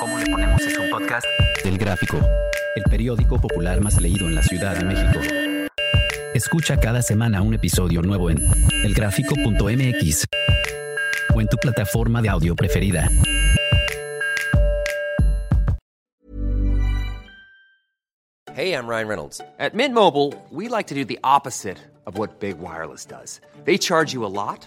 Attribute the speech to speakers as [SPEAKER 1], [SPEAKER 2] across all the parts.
[SPEAKER 1] ¿Cómo le ponemos es un podcast? El Gráfico, el periódico popular más leído en la Ciudad de México. Escucha cada semana un episodio nuevo en elgráfico.mx o en tu plataforma de audio preferida.
[SPEAKER 2] Hey, I'm Ryan Reynolds. At Mint Mobile, we like to do the opposite of what Big Wireless does. They charge you a lot,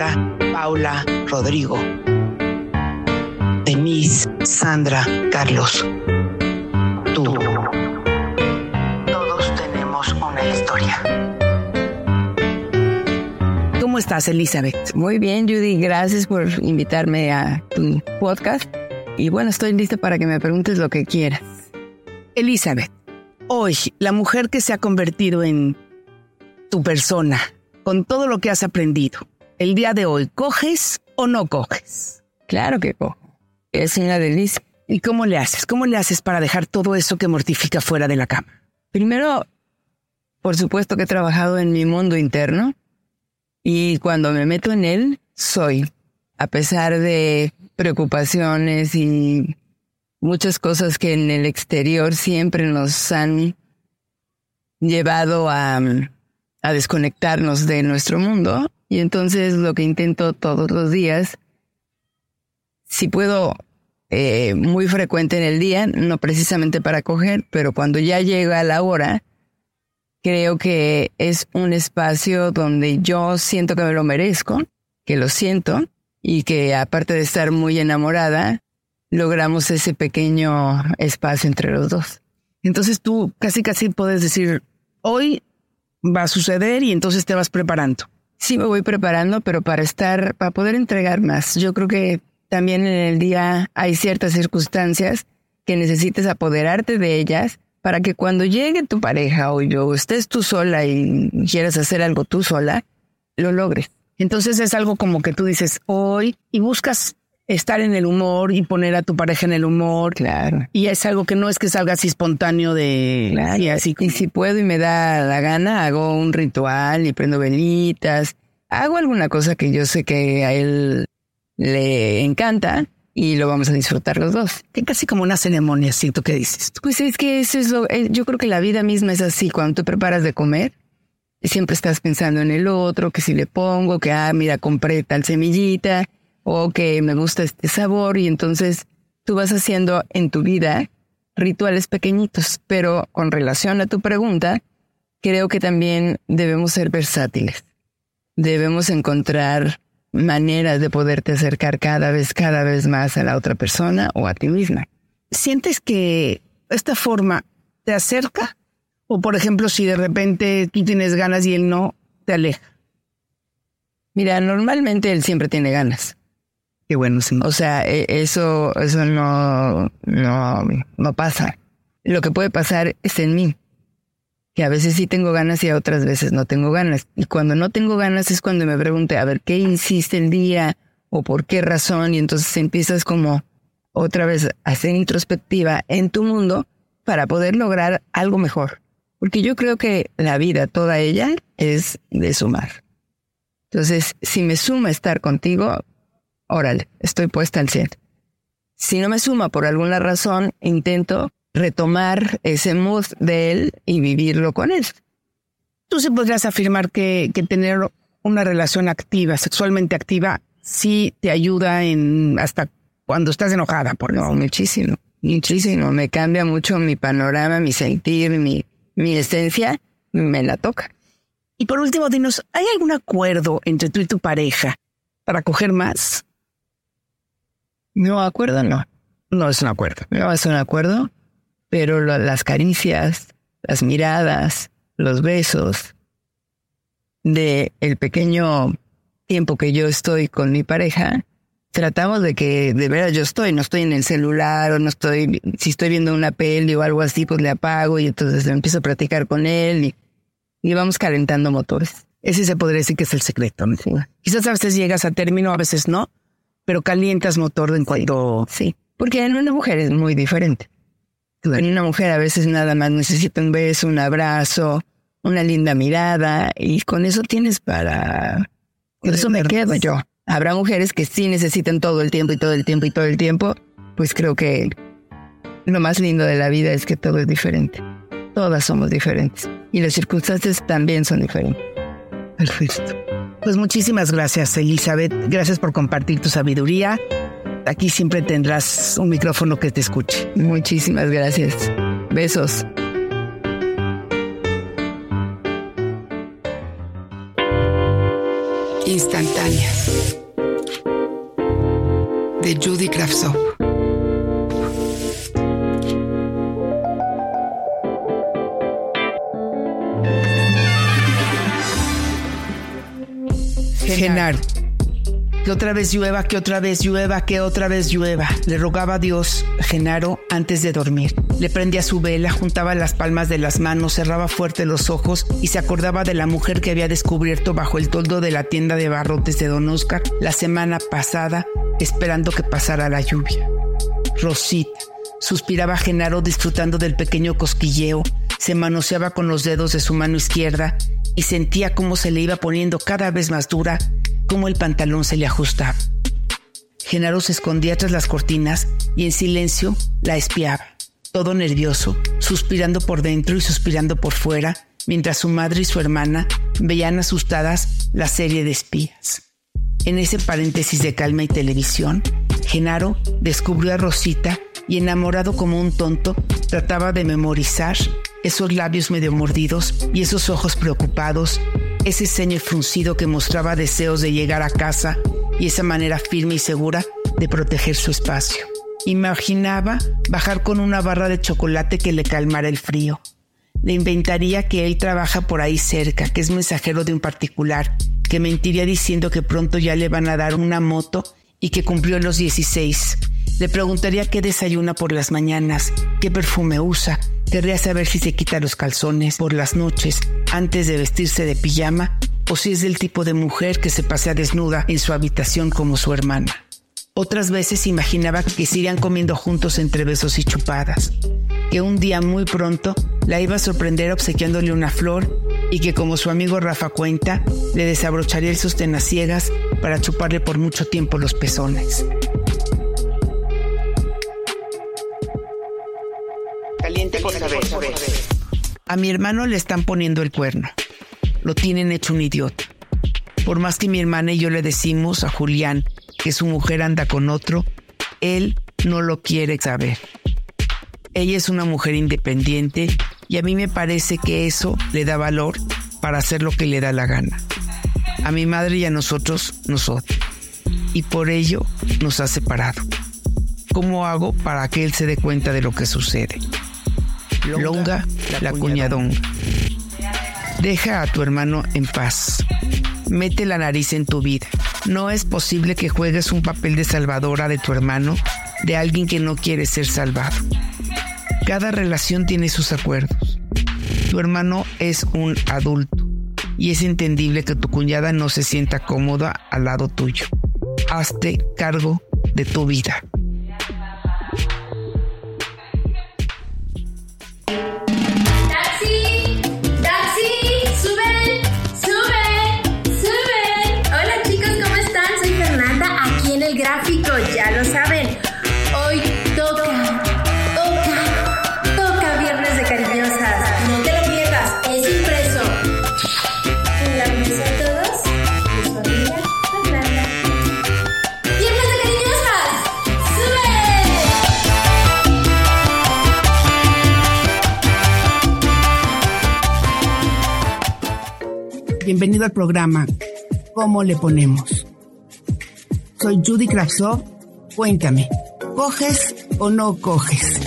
[SPEAKER 3] Laura, Paula, Rodrigo, Denise, Sandra, Carlos. Tú. Todos tenemos una historia. ¿Cómo estás, Elizabeth?
[SPEAKER 4] Muy bien, Judy. Gracias por invitarme a tu podcast. Y bueno, estoy lista para que me preguntes lo que quieras.
[SPEAKER 3] Elizabeth, hoy, la mujer que se ha convertido en tu persona, con todo lo que has aprendido, el día de hoy, ¿coges o no coges?
[SPEAKER 4] Claro que cojo. Es una delicia.
[SPEAKER 3] ¿Y cómo le haces? ¿Cómo le haces para dejar todo eso que mortifica fuera de la cama?
[SPEAKER 4] Primero, por supuesto que he trabajado en mi mundo interno y cuando me meto en él, soy, a pesar de preocupaciones y muchas cosas que en el exterior siempre nos han llevado a, a desconectarnos de nuestro mundo. Y entonces lo que intento todos los días, si puedo, eh, muy frecuente en el día, no precisamente para coger, pero cuando ya llega la hora, creo que es un espacio donde yo siento que me lo merezco, que lo siento, y que aparte de estar muy enamorada, logramos ese pequeño espacio entre los dos.
[SPEAKER 3] Entonces tú casi casi puedes decir, hoy va a suceder y entonces te vas preparando.
[SPEAKER 4] Sí, me voy preparando, pero para estar, para poder entregar más. Yo creo que también en el día hay ciertas circunstancias que necesites apoderarte de ellas para que cuando llegue tu pareja o yo estés tú sola y quieras hacer algo tú sola, lo logres.
[SPEAKER 3] Entonces es algo como que tú dices hoy y buscas estar en el humor y poner a tu pareja en el humor.
[SPEAKER 4] Claro.
[SPEAKER 3] Y es algo que no es que salga así espontáneo de...
[SPEAKER 4] Claro.
[SPEAKER 3] Y así
[SPEAKER 4] Y si puedo y me da la gana, hago un ritual y prendo velitas. Hago alguna cosa que yo sé que a él le encanta y lo vamos a disfrutar los dos.
[SPEAKER 3] que casi como una ceremonia, siento que dices.
[SPEAKER 4] Pues es que eso es lo, eh, yo creo que la vida misma es así. Cuando tú preparas de comer, siempre estás pensando en el otro, que si le pongo, que, ah, mira, compré tal semillita, o que me gusta este sabor, y entonces tú vas haciendo en tu vida rituales pequeñitos. Pero con relación a tu pregunta, creo que también debemos ser versátiles. Debemos encontrar maneras de poderte acercar cada vez, cada vez más a la otra persona o a ti misma.
[SPEAKER 3] ¿Sientes que esta forma te acerca? O por ejemplo, si de repente tú tienes ganas y él no, te aleja.
[SPEAKER 4] Mira, normalmente él siempre tiene ganas.
[SPEAKER 3] Qué bueno.
[SPEAKER 4] O sea, e- eso, eso no, no, no pasa. Lo que puede pasar es en mí. Que a veces sí tengo ganas y a otras veces no tengo ganas. Y cuando no tengo ganas es cuando me pregunte, a ver, ¿qué hiciste el día? ¿O por qué razón? Y entonces empiezas como otra vez a ser introspectiva en tu mundo para poder lograr algo mejor. Porque yo creo que la vida, toda ella, es de sumar. Entonces, si me suma estar contigo, órale, estoy puesta al 100. Si no me suma por alguna razón, intento retomar ese mood de él y vivirlo con él.
[SPEAKER 3] Tú sí podrías afirmar que, que tener una relación activa, sexualmente activa, sí te ayuda en hasta cuando estás enojada, por
[SPEAKER 4] No, muchísimo, muchísimo. Me cambia mucho mi panorama, mi sentir, mi, mi esencia, me la toca.
[SPEAKER 3] Y por último, dinos, ¿hay algún acuerdo entre tú y tu pareja para coger más?
[SPEAKER 4] No, acuerdo no.
[SPEAKER 3] No es un acuerdo.
[SPEAKER 4] No es un acuerdo, pero lo- las caricias, las miradas, los besos, de el pequeño tiempo que yo estoy con mi pareja, tratamos de que de veras yo estoy, no estoy en el celular o no estoy, si estoy viendo una peli o algo así, pues le apago y entonces empiezo a platicar con él y, y vamos calentando motores.
[SPEAKER 3] Ese se podría decir que es el secreto. ¿no? Quizás a veces llegas a término, a veces no, pero calientas motor en cuanto...
[SPEAKER 4] Sí, porque en una mujer es muy diferente. En una mujer a veces nada más necesita un beso, un abrazo, una linda mirada y con eso tienes para... Eso me quedo yo. Habrá mujeres que sí necesitan todo el tiempo y todo el tiempo y todo el tiempo. Pues creo que lo más lindo de la vida es que todo es diferente. Todas somos diferentes y las circunstancias también son diferentes.
[SPEAKER 3] Perfecto. Pues muchísimas gracias, Elizabeth. Gracias por compartir tu sabiduría. Aquí siempre tendrás un micrófono que te escuche.
[SPEAKER 4] Muchísimas gracias. Besos.
[SPEAKER 5] Instantáneas de Judy Kravtsov.
[SPEAKER 3] Genaro. Que otra vez llueva, que otra vez llueva, que otra vez llueva. Le rogaba a Dios, Genaro, antes de dormir. Le prendía su vela, juntaba las palmas de las manos, cerraba fuerte los ojos y se acordaba de la mujer que había descubierto bajo el toldo de la tienda de barrotes de Don Oscar la semana pasada, esperando que pasara la lluvia. Rosita. Suspiraba Genaro disfrutando del pequeño cosquilleo, se manoseaba con los dedos de su mano izquierda y sentía cómo se le iba poniendo cada vez más dura, cómo el pantalón se le ajustaba. Genaro se escondía tras las cortinas y en silencio la espiaba, todo nervioso, suspirando por dentro y suspirando por fuera, mientras su madre y su hermana veían asustadas la serie de espías. En ese paréntesis de calma y televisión, Genaro descubrió a Rosita y enamorado como un tonto, trataba de memorizar esos labios medio mordidos y esos ojos preocupados, ese ceño fruncido que mostraba deseos de llegar a casa y esa manera firme y segura de proteger su espacio. Imaginaba bajar con una barra de chocolate que le calmara el frío. Le inventaría que él trabaja por ahí cerca, que es mensajero de un particular, que mentiría diciendo que pronto ya le van a dar una moto y que cumplió los 16. Le preguntaría qué desayuna por las mañanas, qué perfume usa. Querría saber si se quita los calzones por las noches antes de vestirse de pijama o si es del tipo de mujer que se pasea desnuda en su habitación como su hermana. Otras veces imaginaba que se irían comiendo juntos entre besos y chupadas, que un día muy pronto la iba a sorprender obsequiándole una flor y que como su amigo Rafa cuenta, le desabrocharía el sostén a ciegas para chuparle por mucho tiempo los pezones. Caliente por saber. A mi hermano le están poniendo el cuerno. Lo tienen hecho un idiota. Por más que mi hermana y yo le decimos a Julián que su mujer anda con otro, él no lo quiere saber. Ella es una mujer independiente y a mí me parece que eso le da valor para hacer lo que le da la gana. A mi madre y a nosotros nos odia y por ello nos ha separado. ¿Cómo hago para que él se dé cuenta de lo que sucede? Longa, la cuñadonga. Deja a tu hermano en paz. Mete la nariz en tu vida. No es posible que juegues un papel de salvadora de tu hermano, de alguien que no quiere ser salvado. Cada relación tiene sus acuerdos. Tu hermano es un adulto y es entendible que tu cuñada no se sienta cómoda al lado tuyo. Hazte cargo de tu vida. Bienvenido al programa ¿Cómo le ponemos? Soy Judy Kravsov. Cuéntame, ¿coges o no coges?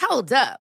[SPEAKER 6] Hold up.